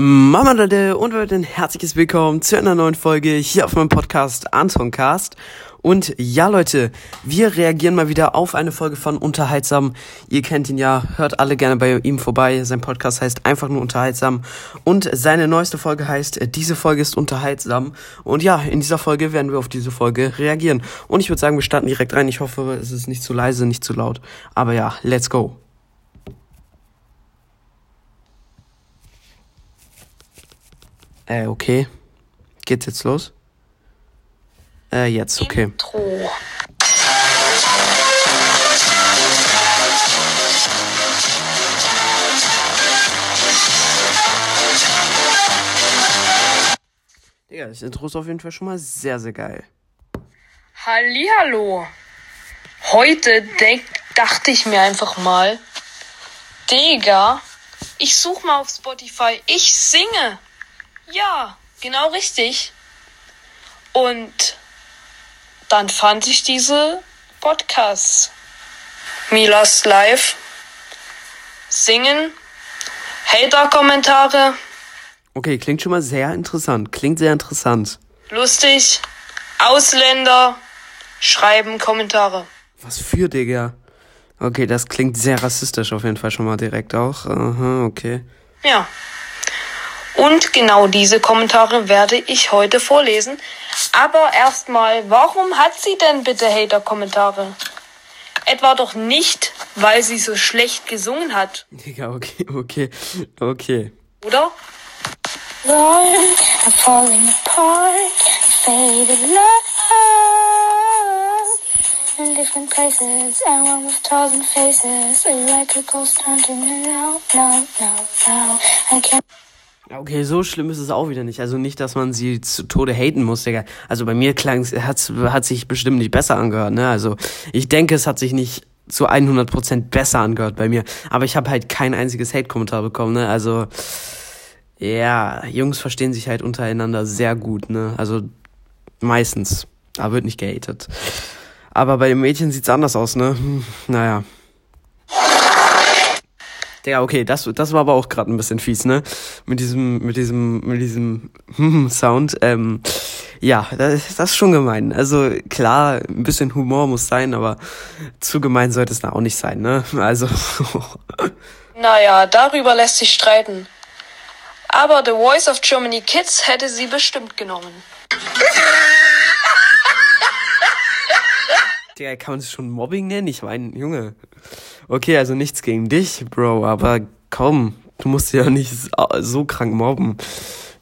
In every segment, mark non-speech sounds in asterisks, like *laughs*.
Mama Leute und Leute, ein herzliches Willkommen zu einer neuen Folge hier auf meinem Podcast Antoncast. Und ja Leute, wir reagieren mal wieder auf eine Folge von Unterhaltsam. Ihr kennt ihn ja, hört alle gerne bei ihm vorbei. Sein Podcast heißt einfach nur Unterhaltsam. Und seine neueste Folge heißt Diese Folge ist unterhaltsam. Und ja, in dieser Folge werden wir auf diese Folge reagieren. Und ich würde sagen, wir starten direkt rein. Ich hoffe, es ist nicht zu leise, nicht zu laut. Aber ja, let's go. Äh, okay. Geht's jetzt los? Äh, jetzt, okay. Intro. Digga, das Intro ist auf jeden Fall schon mal sehr, sehr geil. Hallihallo. Heute denk, dachte ich mir einfach mal, Digga, ich such mal auf Spotify, ich singe. Ja, genau richtig. Und dann fand ich diese Podcasts. Milas Live, Singen, Hater-Kommentare, Okay, klingt schon mal sehr interessant. Klingt sehr interessant. lustig, Ausländer, schreiben Kommentare. Was für, Digga? Okay, das klingt sehr rassistisch auf jeden Fall schon mal direkt auch. Aha, okay. Ja. Und genau diese Kommentare werde ich heute vorlesen. Aber erstmal, warum hat sie denn bitte Hater-Kommentare? Etwa doch nicht, weil sie so schlecht gesungen hat, Digga, okay, okay, okay. oder? Lord, I'm falling apart. Faded love in different places, and one with thousand faces. Like a ghost hunting me now, now, now, now. I can't. Okay, so schlimm ist es auch wieder nicht. Also nicht, dass man sie zu Tode haten muss, Digga. Also bei mir klang hat's, hat sich bestimmt nicht besser angehört, ne? Also ich denke, es hat sich nicht zu 100% besser angehört bei mir. Aber ich habe halt kein einziges Hate-Kommentar bekommen, ne? Also ja, Jungs verstehen sich halt untereinander sehr gut, ne? Also meistens. Da wird nicht gehatet. Aber bei den Mädchen sieht's anders aus, ne? Hm, Naja. Ja, okay, das, das war aber auch gerade ein bisschen fies, ne? Mit diesem, mit diesem, mit diesem *laughs* Sound. Ähm, ja, das, das ist schon gemein. Also klar, ein bisschen Humor muss sein, aber zu gemein sollte es da auch nicht sein, ne? *laughs* Also. Naja, darüber lässt sich streiten. Aber The Voice of Germany Kids hätte sie bestimmt genommen. Digga, kann man es schon Mobbing nennen? Ich meine, Junge. Okay, also nichts gegen dich, Bro, aber komm, du musst ja nicht so- krank mobben.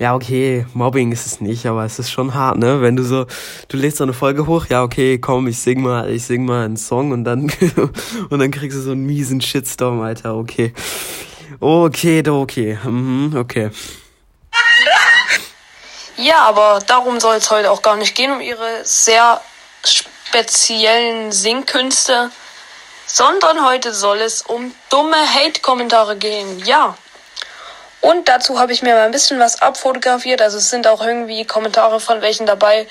Ja, okay, Mobbing ist es nicht, aber es ist schon hart, ne? Wenn du so, du lädst so eine Folge hoch, ja, okay, komm, ich sing mal, ich sing mal einen Song und dann, *laughs* und dann kriegst du so einen miesen Shitstorm, Alter, okay. Okay, okay, mhm, okay. Ja, aber darum soll es heute auch gar nicht gehen, um ihre sehr speziellen Singkünste, sondern heute soll es um dumme Hate-Kommentare gehen. Ja. Und dazu habe ich mir mal ein bisschen was abfotografiert. Also es sind auch irgendwie Kommentare von welchen dabei,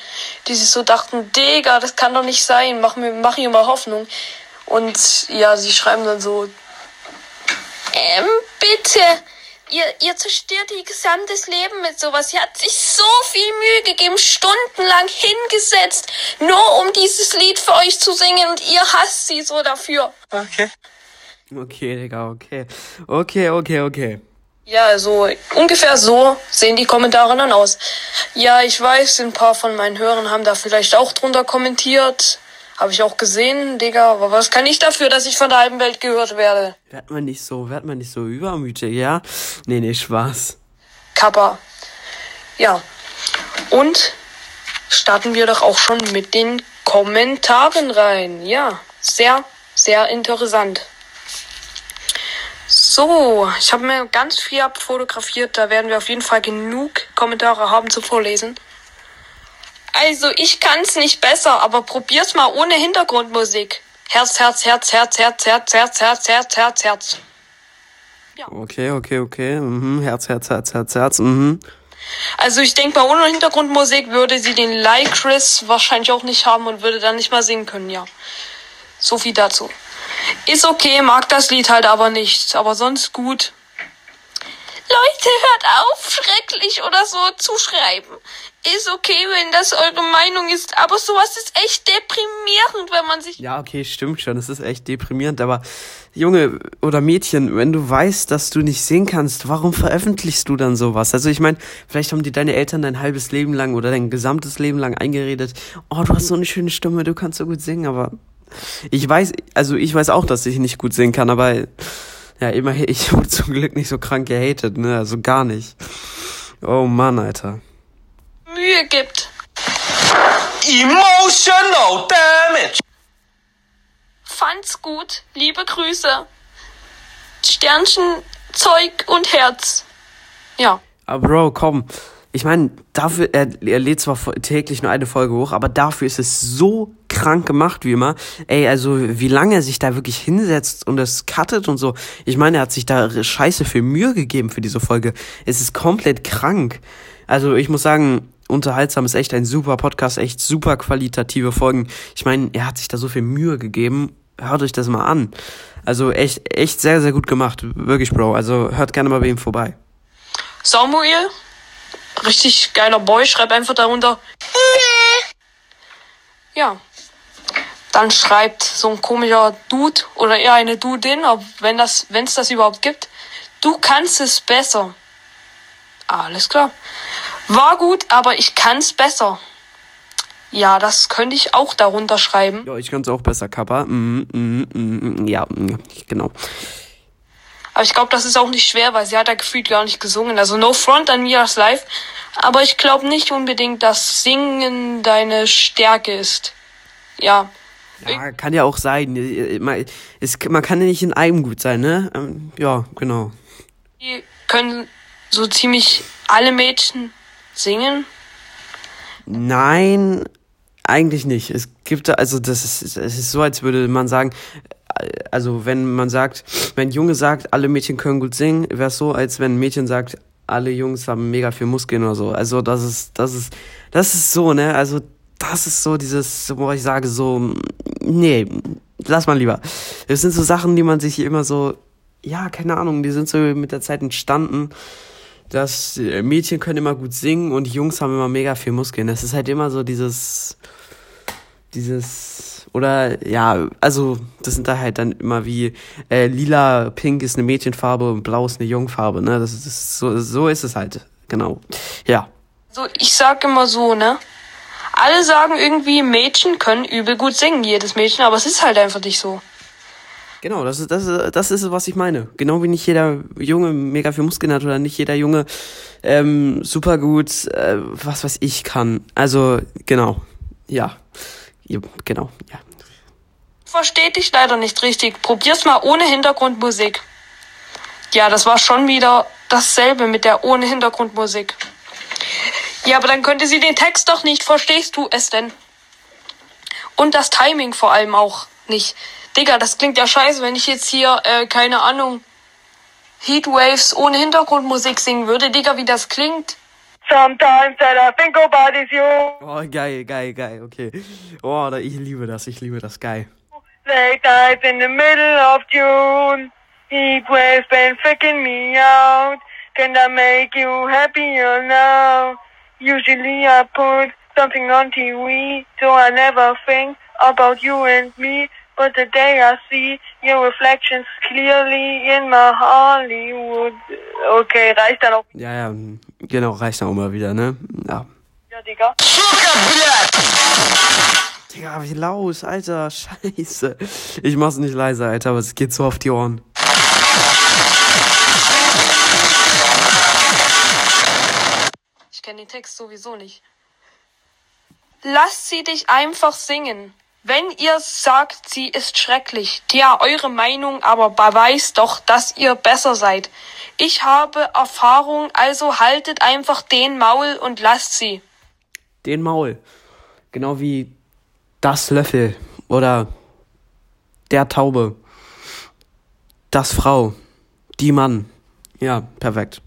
die sich so dachten, Digga, das kann doch nicht sein, mach mir, mach ihr mal Hoffnung. Und ja, sie schreiben dann so, ähm, bitte. Ihr, ihr zerstört ihr gesamtes Leben mit sowas. Sie hat sich so viel Mühe gegeben, stundenlang hingesetzt, nur um dieses Lied für euch zu singen und ihr hasst sie so dafür. Okay, Digga, okay. Okay, okay, okay. Ja, so ungefähr so sehen die Kommentare dann aus. Ja, ich weiß, ein paar von meinen Hörern haben da vielleicht auch drunter kommentiert. Habe ich auch gesehen, Digga, aber was kann ich dafür, dass ich von der halben Welt gehört werde? Werd man nicht so, werd man nicht so übermütig, ja? Nee, nee, Spaß. Kappa. Ja. Und starten wir doch auch schon mit den Kommentaren rein. Ja, sehr, sehr interessant. So, ich habe mir ganz viel abfotografiert. Da werden wir auf jeden Fall genug Kommentare haben zu vorlesen. Also, ich kann's nicht besser, aber probier's mal ohne Hintergrundmusik. Herz, Herz, Herz, Herz, Herz, Herz, Herz, Herz, Herz, Herz, Herz. Okay, okay, okay. Mhm. Herz, Herz, Herz, Herz, Herz. Mhm. Also ich denke mal, ohne Hintergrundmusik würde sie den Like Chris wahrscheinlich auch nicht haben und würde dann nicht mal singen können, ja. So viel dazu. Ist okay, mag das Lied halt aber nicht, aber sonst gut. Leute, hört auf, schrecklich oder so zu schreiben. Ist okay, wenn das eure Meinung ist, aber sowas ist echt deprimierend, wenn man sich. Ja, okay, stimmt schon. Es ist echt deprimierend, aber Junge oder Mädchen, wenn du weißt, dass du nicht singen kannst, warum veröffentlichst du dann sowas? Also ich meine, vielleicht haben dir deine Eltern dein halbes Leben lang oder dein gesamtes Leben lang eingeredet, oh, du hast so eine schöne Stimme, du kannst so gut singen, aber ich weiß, also ich weiß auch, dass ich nicht gut singen kann, aber ja, immerhin, *laughs* ich wurde zum Glück nicht so krank gehatet, ne, also gar nicht. Oh Mann, Alter. Mühe gibt. Emotional damage. Fand's gut. Liebe Grüße. Sternchen, Zeug und Herz. Ja. Aber Bro, komm. Ich meine, dafür, er, er lädt zwar täglich nur eine Folge hoch, aber dafür ist es so krank gemacht wie immer. Ey, also wie lange er sich da wirklich hinsetzt und es cuttet und so. Ich meine, er hat sich da scheiße viel Mühe gegeben für diese Folge. Es ist komplett krank. Also ich muss sagen, unterhaltsam ist echt ein super Podcast, echt super qualitative Folgen. Ich meine, er hat sich da so viel Mühe gegeben. Hört euch das mal an. Also echt, echt sehr, sehr gut gemacht. Wirklich, Bro. Also hört gerne mal bei ihm vorbei. Samuel, richtig geiler Boy, schreib einfach darunter. Ja. Dann schreibt so ein komischer Dude oder eher eine Dudin, wenn das, wenn es das überhaupt gibt. Du kannst es besser. Alles klar. War gut, aber ich kann's besser. Ja, das könnte ich auch darunter schreiben. Ja, ich kann's auch besser, Kappa. Mm, mm, mm, ja, genau. Aber ich glaube, das ist auch nicht schwer, weil sie hat ja gefühlt gar nicht gesungen. Also no front an Mias Live. Aber ich glaube nicht unbedingt, dass Singen deine Stärke ist. Ja. Ja, kann ja auch sein. Man, kann ja nicht in einem gut sein, ne? Ja, genau. Die können so ziemlich alle Mädchen singen? Nein, eigentlich nicht. Es gibt da, also das ist, es ist so, als würde man sagen, also wenn man sagt, wenn ein Junge sagt, alle Mädchen können gut singen, wäre es so, als wenn ein Mädchen sagt, alle Jungs haben mega viel Muskeln oder so. Also das ist, das ist, das ist so, ne? Also das ist so dieses, wo ich sage so, nee, lass mal lieber. Das sind so Sachen, die man sich immer so, ja, keine Ahnung, die sind so mit der Zeit entstanden dass äh, Mädchen können immer gut singen und Jungs haben immer mega viel Muskeln. Das ist halt immer so dieses, dieses, oder ja, also das sind da halt dann immer wie äh, lila, pink ist eine Mädchenfarbe und blau ist eine Jungfarbe, ne? Das ist, so, so ist es halt, genau. Ja. So, ich sag immer so, ne? Alle sagen irgendwie, Mädchen können übel gut singen, jedes Mädchen, aber es ist halt einfach nicht so. Genau, das ist, das ist, das ist, was ich meine. Genau wie nicht jeder Junge mega viel Muskeln hat oder nicht jeder Junge ähm, super gut, äh, was weiß ich, kann. Also, genau. Ja. ja genau, ja. Versteht dich leider nicht richtig. Probier's mal ohne Hintergrundmusik. Ja, das war schon wieder dasselbe mit der ohne Hintergrundmusik. Ja, aber dann könnte sie den Text doch nicht. Verstehst du es denn? Und das Timing vor allem auch nicht. Digga, das klingt ja scheiße, wenn ich jetzt hier, äh, keine Ahnung, Heatwaves ohne Hintergrundmusik singen würde. Digga, wie das klingt. Sometimes that I think about is you. Oh, geil, geil, geil, okay. Oh, ich liebe das, ich liebe das, geil. Late nights in the middle of June. Heatwaves been freaking me out. Can I make you happier now? Usually I put something on TV, so I never think about you and me. But today I see your reflections clearly in my Hollywood. Okay, reicht dann auch. Ja, ja, genau, reicht dann auch mal wieder, ne? Ja. Ja, Digga. Digga, wie laut, Alter, *laughs* scheiße. Ich mach's nicht leiser, Alter, aber es geht so auf die Ohren. Ich kenne den Text sowieso nicht. Lass sie dich einfach singen. Wenn ihr sagt, sie ist schrecklich, tja, eure Meinung aber beweist doch, dass ihr besser seid. Ich habe Erfahrung, also haltet einfach den Maul und lasst sie. Den Maul. Genau wie das Löffel oder der Taube. Das Frau. Die Mann. Ja, perfekt.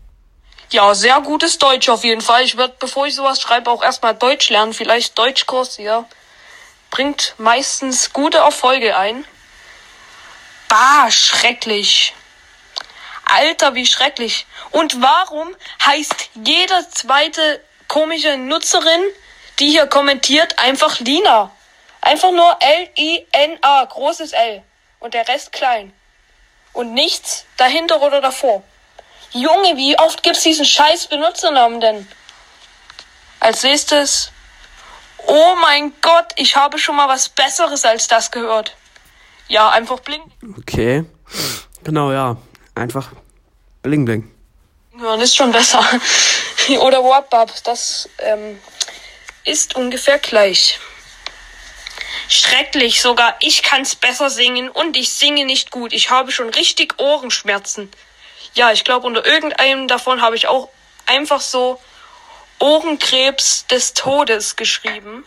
Ja, sehr gutes Deutsch auf jeden Fall. Ich werde, bevor ich sowas schreibe, auch erstmal Deutsch lernen. Vielleicht Deutschkurs, ja bringt meistens gute Erfolge ein. Bah, schrecklich. Alter, wie schrecklich. Und warum heißt jede zweite komische Nutzerin, die hier kommentiert, einfach Lina? Einfach nur L-I-N-A, großes L. Und der Rest klein. Und nichts dahinter oder davor. Junge, wie oft gibt's diesen scheiß Benutzernamen denn? Als nächstes, oh mein Gott, ich habe schon mal was Besseres als das gehört. Ja, einfach bling. Okay. Genau, ja. Einfach bling bling. hören ist schon besser. *laughs* Oder Wapbab, das ähm, ist ungefähr gleich. Schrecklich, sogar ich kann's besser singen und ich singe nicht gut. Ich habe schon richtig Ohrenschmerzen. Ja, ich glaube, unter irgendeinem davon habe ich auch einfach so Ohrenkrebs des Todes geschrieben.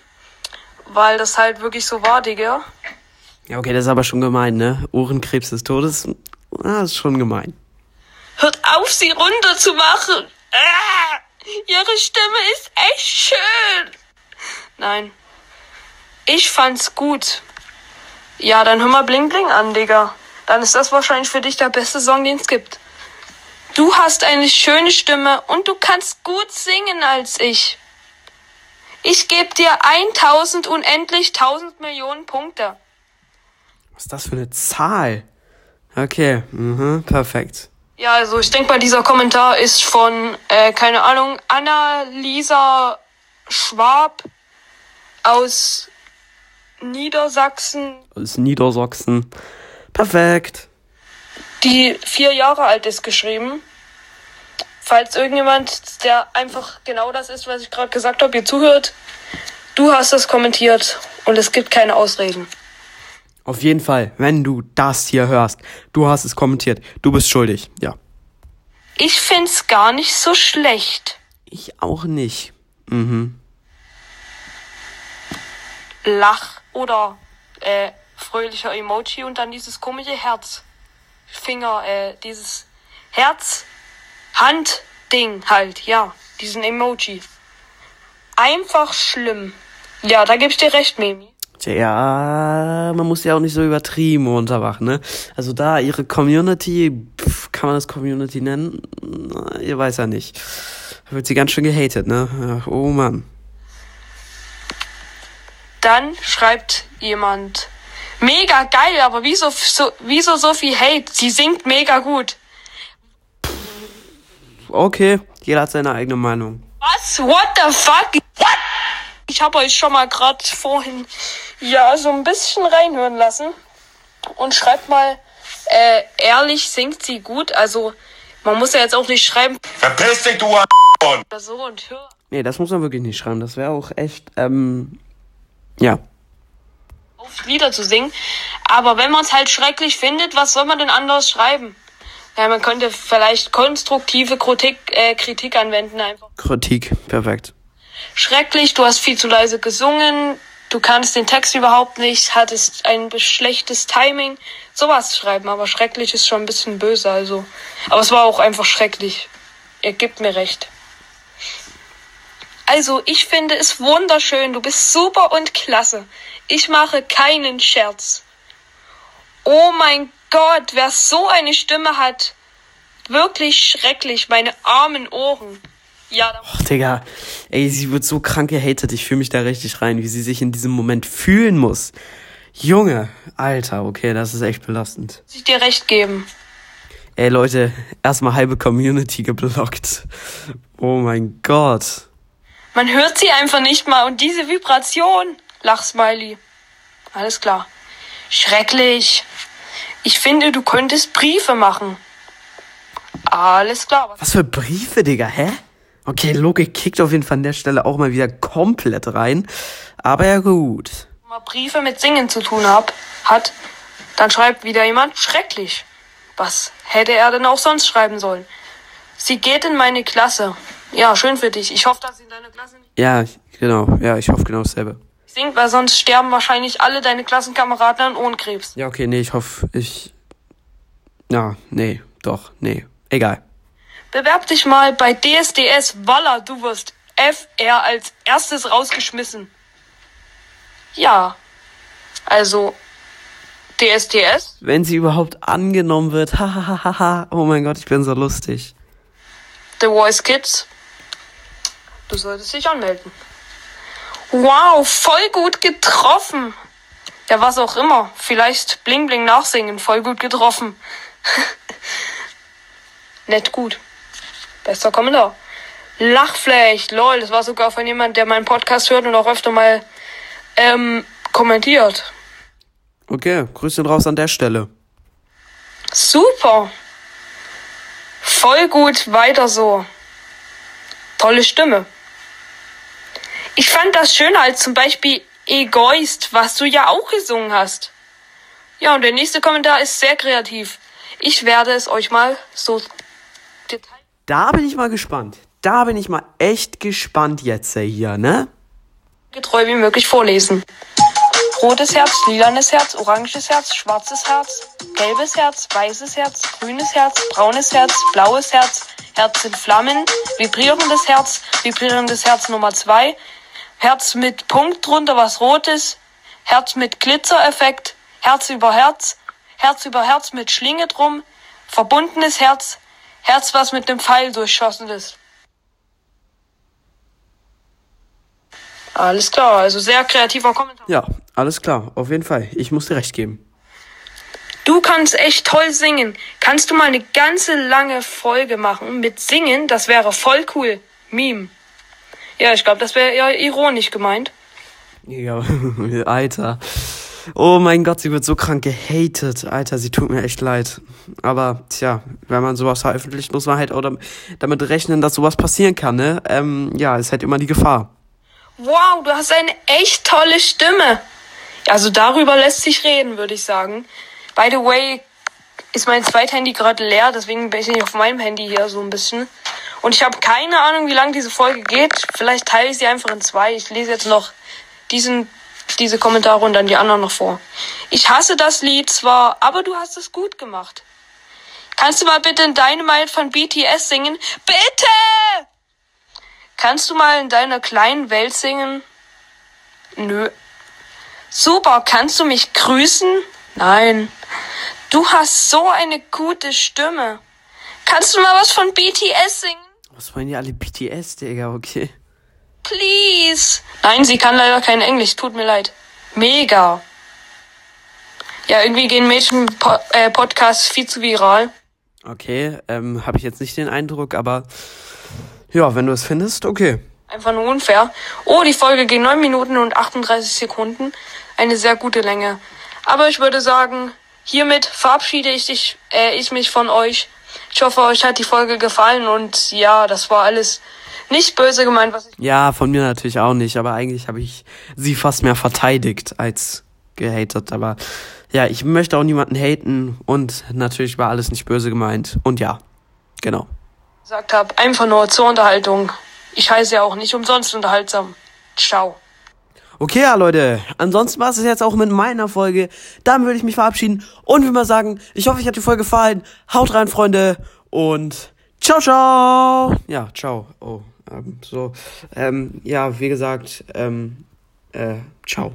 Weil das halt wirklich so war, Digga. Ja, okay, das ist aber schon gemein, ne? Ohrenkrebs des Todes, ah, ist schon gemein. Hört auf, sie runterzumachen. Ah, ihre Stimme ist echt schön. Nein. Ich fand's gut. Ja, dann hör mal Bling Bling an, Digga. Dann ist das wahrscheinlich für dich der beste Song, den es gibt. Du hast eine schöne Stimme und du kannst gut singen als ich. Ich gebe dir 1000 unendlich 1000 Millionen Punkte. Was ist das für eine Zahl? Okay, mhm, perfekt. Ja, also ich denke mal, dieser Kommentar ist von, äh, keine Ahnung, Anna-Lisa Schwab aus Niedersachsen, Aus Niedersachsen. Perfekt. die vier Jahre alt ist, geschrieben. Falls irgendjemand, der einfach genau das ist, was ich gerade gesagt habe, ihr zuhört, du hast das kommentiert und es gibt keine Ausreden. Auf jeden Fall, wenn du das hier hörst, du hast es kommentiert, du bist schuldig. Ja. Ich find's gar nicht so schlecht. Ich auch nicht. Mhm. Lach oder äh, fröhlicher Emoji und dann dieses komische Herz. Finger, äh, dieses Herz, Hand, Ding halt, ja, diesen Emoji. Einfach schlimm. Ja, da gebe ich dir recht, Mimi. Ja, man muss ja auch nicht so übertrieben runterwachen, ne? Also da ihre Community, pf, kann man das Community nennen? Na, ihr weiß ja nicht. Da wird sie ganz schön gehatet, ne? Ach, oh Mann. Dann schreibt jemand, mega geil, aber wieso so, wieso so viel Hate? Sie singt mega gut. Okay, jeder hat seine eigene Meinung. Was? What the fuck? What? Ich habe euch schon mal gerade vorhin ja so ein bisschen reinhören lassen und schreibt mal äh, ehrlich singt sie gut. Also man muss ja jetzt auch nicht schreiben Verpiss dich, du A***. oder so und hör Nee, das muss man wirklich nicht schreiben. Das wäre auch echt, ähm, ja. auf Lieder zu singen. Aber wenn man es halt schrecklich findet, was soll man denn anders schreiben? Ja, man könnte vielleicht konstruktive Kritik, äh, Kritik anwenden einfach. Kritik, perfekt. schrecklich, du hast viel zu leise gesungen, du kannst den Text überhaupt nicht, hattest ein schlechtes Timing, sowas schreiben, aber schrecklich ist schon ein bisschen böse, also. Aber es war auch einfach schrecklich. Ihr gebt mir recht. Also, ich finde es wunderschön, du bist super und klasse. Ich mache keinen Scherz. Oh mein Gott, wer so eine Stimme hat, wirklich schrecklich, meine armen Ohren. Ja, Och, Digga, ey, sie wird so krank gehatet. Ich fühle mich da richtig rein, wie sie sich in diesem Moment fühlen muss. Junge, Alter, okay, das ist echt belastend. muss ich dir recht geben. Ey, Leute, erstmal halbe Community geblockt. Oh mein Gott. Man hört sie einfach nicht mal und diese Vibration. Lachsmiley. Alles klar. Schrecklich. Ich finde, du könntest Briefe machen. Alles klar. Was für Briefe, Digga, hä? Okay, Logik kickt auf jeden Fall an der Stelle auch mal wieder komplett rein. Aber ja gut. Wenn man Briefe mit Singen zu tun hab, hat, dann schreibt wieder jemand schrecklich. Was hätte er denn auch sonst schreiben sollen? Sie geht in meine Klasse. Ja, schön für dich. Ich hoffe, dass sie in deiner Klasse nicht Ja, genau. Ja, ich hoffe genau dasselbe. Singt, weil sonst sterben wahrscheinlich alle deine Klassenkameraden an Ohrenkrebs. Ja, okay, nee, ich hoffe, ich... Ja, nee, doch, nee. Egal. Bewerb dich mal bei DSDS Walla, du wirst FR als erstes rausgeschmissen. Ja, also DSDS. Wenn sie überhaupt angenommen wird. *laughs* Hahaha. oh mein Gott, ich bin so lustig. The Voice Kids. Du solltest dich anmelden. Wow, voll gut getroffen. Ja, was auch immer. Vielleicht Bling Bling nachsingen. Voll gut getroffen. *laughs* Nett gut. Bester Kommentar. Lachflecht, lol, das war sogar von jemand, der meinen Podcast hört und auch öfter mal ähm, kommentiert. Okay, Grüße raus an der Stelle. Super. Voll gut, weiter so. Tolle Stimme. Ich fand das schöner als zum Beispiel Egoist, was du ja auch gesungen hast. Ja, und der nächste Kommentar ist sehr kreativ. Ich werde es euch mal so detail Da bin ich mal gespannt. Da bin ich mal echt gespannt jetzt hier, ne? getreu wie möglich vorlesen. Rotes Herz, lilanes Herz, oranges Herz, schwarzes Herz, gelbes Herz, weißes Herz, grünes Herz, braunes Herz, blaues Herz, Herz in Flammen, vibrierendes Herz, vibrierendes Herz Nummer zwei, Herz mit Punkt drunter, was rot ist, Herz mit Glitzereffekt, Herz über Herz, Herz über Herz mit Schlinge drum, verbundenes Herz, Herz, was mit dem Pfeil durchschossen ist. Alles klar, also sehr kreativer Kommentar. Ja, alles klar, auf jeden Fall. Ich muss dir recht geben. Du kannst echt toll singen. Kannst du mal eine ganze lange Folge machen mit Singen? Das wäre voll cool. Meme. Ja, ich glaube, das wäre eher ironisch gemeint. Ja, *laughs* Alter. Oh mein Gott, sie wird so krank gehatet. Alter, sie tut mir echt leid. Aber, tja, wenn man sowas veröffentlicht, muss man halt auch dam- damit rechnen, dass sowas passieren kann, ne? Ähm, ja, ist halt immer die Gefahr. Wow, du hast eine echt tolle Stimme. Also darüber lässt sich reden, würde ich sagen. By the way, ist mein Zweithandy gerade leer, deswegen bin ich auf meinem Handy hier so ein bisschen. Und ich habe keine Ahnung, wie lang diese Folge geht. Vielleicht teile ich sie einfach in zwei. Ich lese jetzt noch diesen, diese Kommentare und dann die anderen noch vor. Ich hasse das Lied zwar, aber du hast es gut gemacht. Kannst du mal bitte in Dynamite von BTS singen? Bitte! Kannst du mal in deiner kleinen Welt singen? Nö. Super, kannst du mich grüßen? Nein. Du hast so eine gute Stimme. Kannst du mal was von BTS singen? Was wollen die alle BTS, Digga? Okay. Please. Nein, sie kann leider kein Englisch. Tut mir leid. Mega. Ja, irgendwie gehen Mädchen-Podcasts viel zu viral. Okay, ähm, habe ich jetzt nicht den Eindruck, aber ja, wenn du es findest, okay. Einfach nur unfair. Oh, die Folge geht 9 Minuten und 38 Sekunden. Eine sehr gute Länge. Aber ich würde sagen, hiermit verabschiede ich, dich, äh, ich mich von euch. Ich hoffe, euch hat die Folge gefallen und ja, das war alles nicht böse gemeint, was ich. Ja, von mir natürlich auch nicht, aber eigentlich habe ich sie fast mehr verteidigt als gehatet. Aber ja, ich möchte auch niemanden haten und natürlich war alles nicht böse gemeint. Und ja, genau. gesagt habe, einfach nur zur Unterhaltung. Ich heiße ja auch nicht umsonst unterhaltsam. Ciao. Okay, ja, Leute. Ansonsten war es jetzt auch mit meiner Folge. Dann würde ich mich verabschieden und würde mal sagen, ich hoffe, euch hat die Folge gefallen. Haut rein, Freunde. Und ciao, ciao. Ja, ciao. Oh, ähm, so. Ähm, ja, wie gesagt, ähm, äh, ciao.